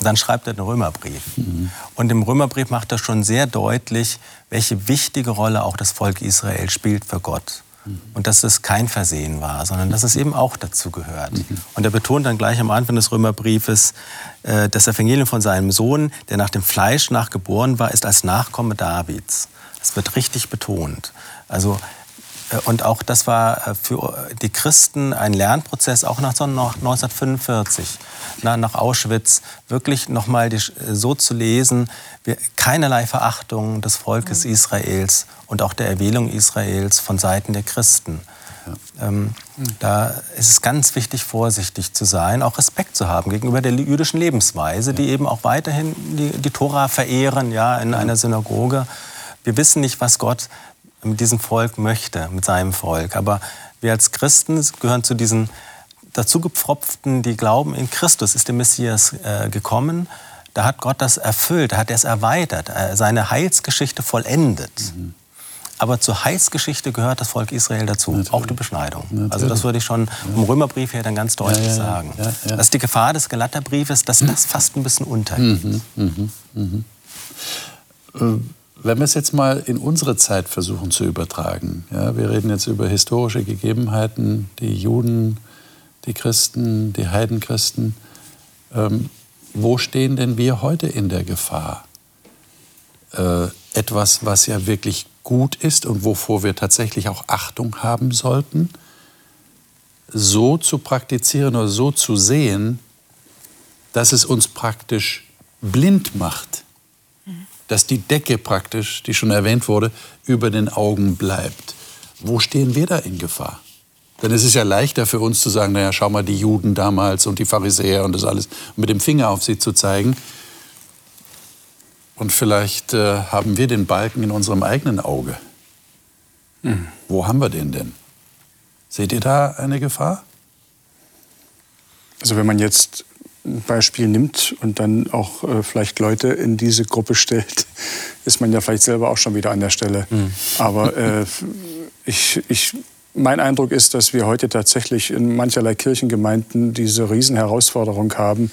Dann schreibt er den Römerbrief. Mhm. Und im Römerbrief macht er schon sehr deutlich, welche wichtige Rolle auch das Volk Israel spielt für Gott. und dass es kein Versehen war, sondern dass es eben auch dazu gehört. Und er betont dann gleich am Anfang des Römerbriefes, äh, das Evangelium von seinem Sohn, der nach dem Fleisch nachgeboren war, ist als Nachkomme Davids. Das wird richtig betont. Also und auch das war äh, für die Christen ein Lernprozess, auch nach 1945, nach Auschwitz, wirklich nochmal so zu lesen, keinerlei Verachtung des Volkes mhm. Israels und auch der Erwählung Israels von Seiten der Christen. Ja. Ähm, mhm. Da ist es ganz wichtig, vorsichtig zu sein, auch Respekt zu haben gegenüber der jüdischen Lebensweise, ja. die eben auch weiterhin die, die Tora verehren, ja, in ja. einer Synagoge. Wir wissen nicht, was Gott mit diesem Volk möchte, mit seinem Volk. Aber wir als Christen gehören zu diesen dazugepfropften, die glauben, in Christus ist der Messias äh, gekommen. Da hat Gott das erfüllt, da hat er es erweitert, äh, seine Heilsgeschichte vollendet. Mhm. Aber zur Heilsgeschichte gehört das Volk Israel dazu, Natürlich. auch die Beschneidung. Natürlich. Also das würde ich schon vom Römerbrief her dann ganz deutlich ja, ja, sagen. Ja, das ist die Gefahr des Galaterbriefes, dass das fast ein bisschen untergeht. Mhm, mhm, mhm. Äh, wenn wir es jetzt mal in unsere Zeit versuchen zu übertragen, ja, wir reden jetzt über historische Gegebenheiten, die Juden, die Christen, die Heidenchristen. Ähm, wo stehen denn wir heute in der Gefahr? Äh, etwas, was ja wirklich gut ist und wovor wir tatsächlich auch Achtung haben sollten, so zu praktizieren oder so zu sehen, dass es uns praktisch blind macht dass die Decke praktisch, die schon erwähnt wurde, über den Augen bleibt. Wo stehen wir da in Gefahr? Denn es ist ja leichter für uns zu sagen, naja, schau mal die Juden damals und die Pharisäer und das alles, und mit dem Finger auf sie zu zeigen. Und vielleicht äh, haben wir den Balken in unserem eigenen Auge. Hm. Wo haben wir den denn? Seht ihr da eine Gefahr? Also wenn man jetzt Beispiel nimmt und dann auch äh, vielleicht Leute in diese Gruppe stellt, ist man ja vielleicht selber auch schon wieder an der Stelle. Mhm. Aber äh, ich, ich, mein Eindruck ist, dass wir heute tatsächlich in mancherlei Kirchengemeinden diese Riesenherausforderung haben,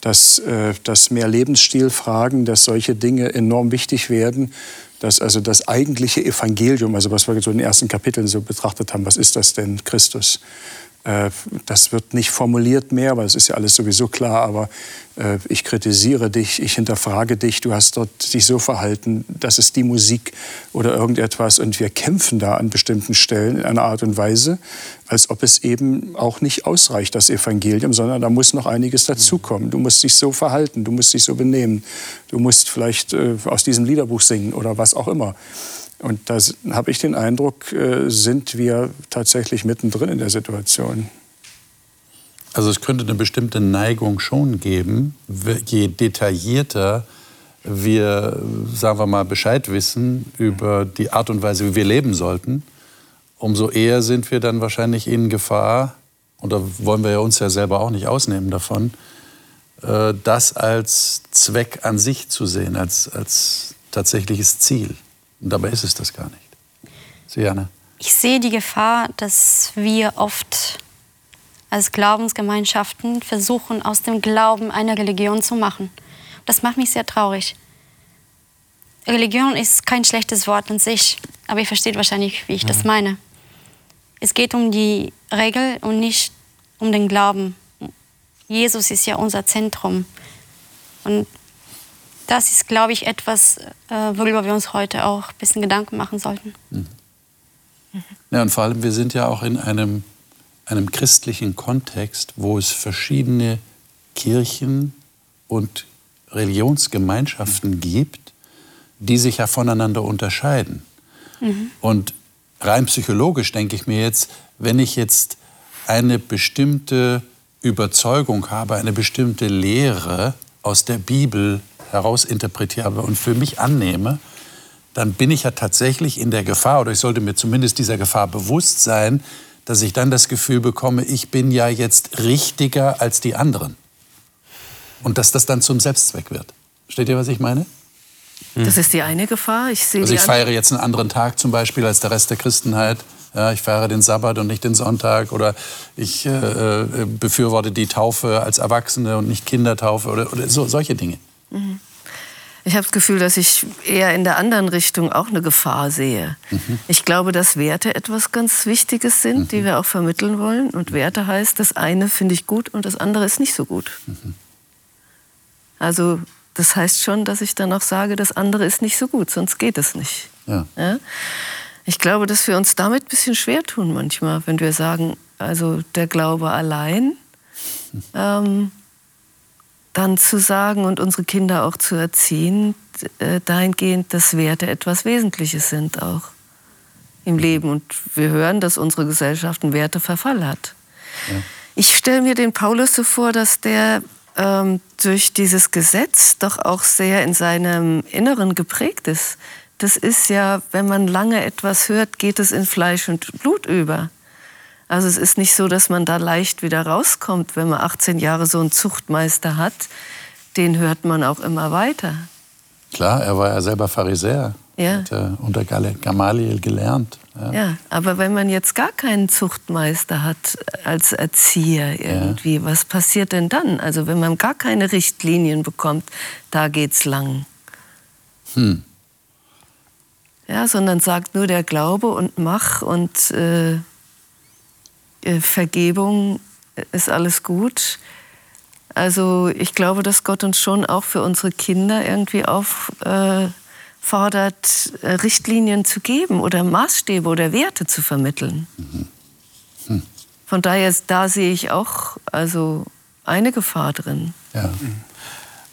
dass, äh, dass mehr Lebensstilfragen, dass solche Dinge enorm wichtig werden, dass also das eigentliche Evangelium, also was wir so in den ersten Kapiteln so betrachtet haben, was ist das denn, Christus, das wird nicht formuliert mehr, weil es ist ja alles sowieso klar, aber äh, ich kritisiere dich, ich hinterfrage dich, du hast dort dich so verhalten, das ist die Musik oder irgendetwas und wir kämpfen da an bestimmten Stellen in einer Art und Weise, als ob es eben auch nicht ausreicht, das Evangelium, sondern da muss noch einiges dazukommen. Du musst dich so verhalten, du musst dich so benehmen, du musst vielleicht äh, aus diesem Liederbuch singen oder was auch immer. Und da habe ich den Eindruck, äh, sind wir tatsächlich mittendrin in der Situation. Also es könnte eine bestimmte Neigung schon geben, je detaillierter wir, sagen wir mal, Bescheid wissen über die Art und Weise, wie wir leben sollten, umso eher sind wir dann wahrscheinlich in Gefahr, und da wollen wir uns ja selber auch nicht ausnehmen davon, äh, das als Zweck an sich zu sehen, als, als tatsächliches Ziel. Und dabei ist es das gar nicht. Siane. Ich sehe die Gefahr, dass wir oft als Glaubensgemeinschaften versuchen, aus dem Glauben eine Religion zu machen. Das macht mich sehr traurig. Religion ist kein schlechtes Wort an sich, aber ihr versteht wahrscheinlich, wie ich ja. das meine. Es geht um die Regel und nicht um den Glauben. Jesus ist ja unser Zentrum. Und das ist, glaube ich, etwas, äh, worüber wir uns heute auch ein bisschen Gedanken machen sollten. Mhm. Ja, und vor allem, wir sind ja auch in einem, einem christlichen Kontext, wo es verschiedene Kirchen und Religionsgemeinschaften mhm. gibt, die sich ja voneinander unterscheiden. Mhm. Und rein psychologisch denke ich mir jetzt, wenn ich jetzt eine bestimmte Überzeugung habe, eine bestimmte Lehre aus der Bibel herausinterpretiere und für mich annehme, dann bin ich ja tatsächlich in der Gefahr, oder ich sollte mir zumindest dieser Gefahr bewusst sein, dass ich dann das Gefühl bekomme, ich bin ja jetzt richtiger als die anderen. Und dass das dann zum Selbstzweck wird. Versteht ihr, was ich meine? Das ist die eine Gefahr. Ich sehe also ich feiere jetzt einen anderen Tag zum Beispiel als der Rest der Christenheit. Ja, ich feiere den Sabbat und nicht den Sonntag. Oder ich äh, äh befürworte die Taufe als Erwachsene und nicht Kindertaufe oder, oder so, solche Dinge. Mhm. Ich habe das Gefühl, dass ich eher in der anderen Richtung auch eine Gefahr sehe. Mhm. Ich glaube, dass Werte etwas ganz Wichtiges sind, mhm. die wir auch vermitteln wollen. Und Werte heißt, das eine finde ich gut und das andere ist nicht so gut. Mhm. Also das heißt schon, dass ich dann auch sage, das andere ist nicht so gut, sonst geht es nicht. Ja. ja? Ich glaube, dass wir uns damit ein bisschen schwer tun manchmal, wenn wir sagen, also der Glaube allein. Ähm, dann zu sagen und unsere Kinder auch zu erziehen, äh, dahingehend, dass Werte etwas Wesentliches sind auch im Leben. Und wir hören, dass unsere Gesellschaft einen Werteverfall hat. Ja. Ich stelle mir den Paulus so vor, dass der ähm, durch dieses Gesetz doch auch sehr in seinem Inneren geprägt ist. Das ist ja, wenn man lange etwas hört, geht es in Fleisch und Blut über. Also es ist nicht so, dass man da leicht wieder rauskommt, wenn man 18 Jahre so einen Zuchtmeister hat. Den hört man auch immer weiter. Klar, er war ja selber Pharisäer. Ja. Hat äh, unter Gamaliel gelernt. Ja. ja. aber wenn man jetzt gar keinen Zuchtmeister hat als Erzieher irgendwie, ja. was passiert denn dann? Also wenn man gar keine Richtlinien bekommt, da geht's lang. Hm. Ja, sondern sagt nur der Glaube und mach und äh, äh, Vergebung ist alles gut. Also ich glaube, dass Gott uns schon auch für unsere Kinder irgendwie auffordert, äh, Richtlinien zu geben oder Maßstäbe oder Werte zu vermitteln. Mhm. Hm. Von daher, da sehe ich auch also eine Gefahr drin. Ja.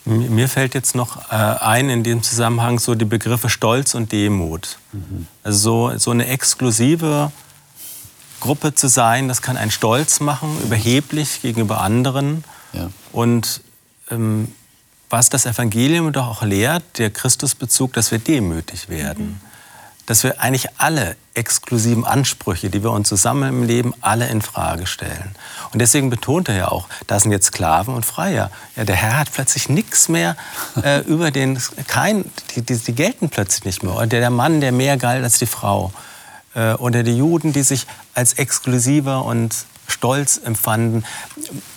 Mir fällt jetzt noch äh, ein in dem Zusammenhang so die Begriffe Stolz und Demut. Mhm. Also so, so eine exklusive Gruppe zu sein, das kann einen stolz machen, überheblich gegenüber anderen. Ja. Und ähm, was das Evangelium doch auch lehrt, der Christusbezug, dass wir demütig werden. Mhm. Dass wir eigentlich alle exklusiven Ansprüche, die wir uns zusammen im Leben, alle in Frage stellen. Und deswegen betont er ja auch, da sind jetzt Sklaven und Freier. Ja, der Herr hat plötzlich nichts mehr äh, über den, kein, die, die, die, gelten plötzlich nicht mehr. Oder der Mann, der mehr galt als die Frau äh, oder die Juden, die sich als exklusiver und stolz empfanden.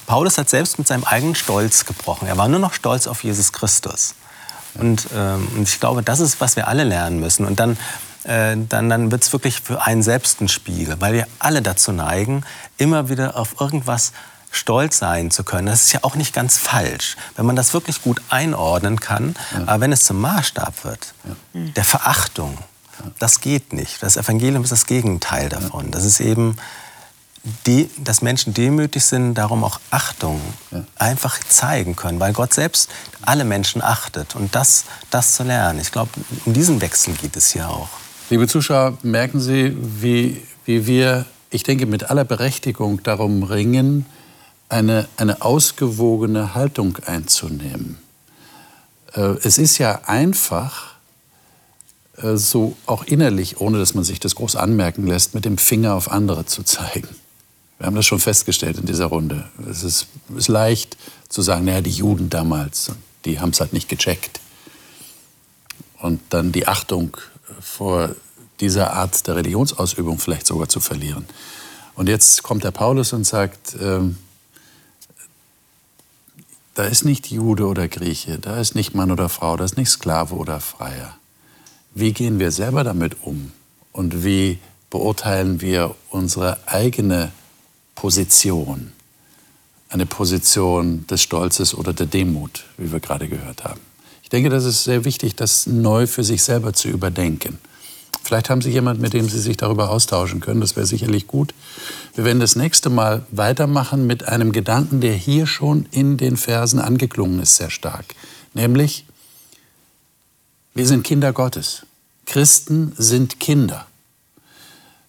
Paulus hat selbst mit seinem eigenen Stolz gebrochen. Er war nur noch stolz auf Jesus Christus. Und, ähm, und ich glaube, das ist, was wir alle lernen müssen. Und dann, äh, dann, dann wird es wirklich für einen selbst ein Spiegel, weil wir alle dazu neigen, immer wieder auf irgendwas stolz sein zu können. Das ist ja auch nicht ganz falsch, wenn man das wirklich gut einordnen kann. Ja. Aber wenn es zum Maßstab wird, ja. der Verachtung, das geht nicht. Das Evangelium ist das Gegenteil davon. Das ist eben, die, dass Menschen demütig sind, darum auch Achtung einfach zeigen können, weil Gott selbst alle Menschen achtet und das, das zu lernen. Ich glaube, um diesen Wechsel geht es hier auch. Liebe Zuschauer, merken Sie, wie, wie wir, ich denke, mit aller Berechtigung darum ringen, eine, eine ausgewogene Haltung einzunehmen. Äh, es ist ja einfach, so auch innerlich, ohne dass man sich das groß anmerken lässt, mit dem Finger auf andere zu zeigen. Wir haben das schon festgestellt in dieser Runde. Es ist, ist leicht zu sagen, naja, die Juden damals, die haben es halt nicht gecheckt. Und dann die Achtung vor dieser Art der Religionsausübung vielleicht sogar zu verlieren. Und jetzt kommt der Paulus und sagt, ähm, da ist nicht Jude oder Grieche, da ist nicht Mann oder Frau, da ist nicht Sklave oder Freier wie gehen wir selber damit um und wie beurteilen wir unsere eigene Position, eine Position des Stolzes oder der Demut, wie wir gerade gehört haben. Ich denke, das ist sehr wichtig, das neu für sich selber zu überdenken. Vielleicht haben Sie jemanden, mit dem Sie sich darüber austauschen können. Das wäre sicherlich gut. Wir werden das nächste Mal weitermachen mit einem Gedanken, der hier schon in den Versen angeklungen ist, sehr stark. Nämlich, wir sind Kinder Gottes. Christen sind Kinder.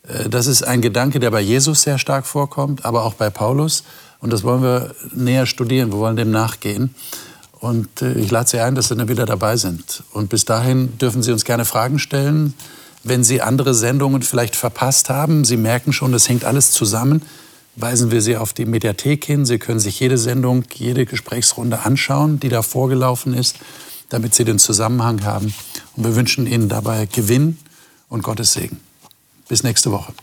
Äh, das ist ein Gedanke, der bei Jesus sehr stark vorkommt, aber auch bei Paulus. Und das wollen wir näher studieren. Wir wollen dem nachgehen. Und äh, ich lade Sie ein, dass Sie dann wieder dabei sind. Und bis dahin dürfen Sie uns gerne Fragen stellen. Wenn Sie andere Sendungen vielleicht verpasst haben, Sie merken schon, das hängt alles zusammen, weisen wir Sie auf die Mediathek hin. Sie können sich jede Sendung, jede Gesprächsrunde anschauen, die da vorgelaufen ist damit sie den Zusammenhang haben. Und wir wünschen Ihnen dabei Gewinn und Gottes Segen. Bis nächste Woche.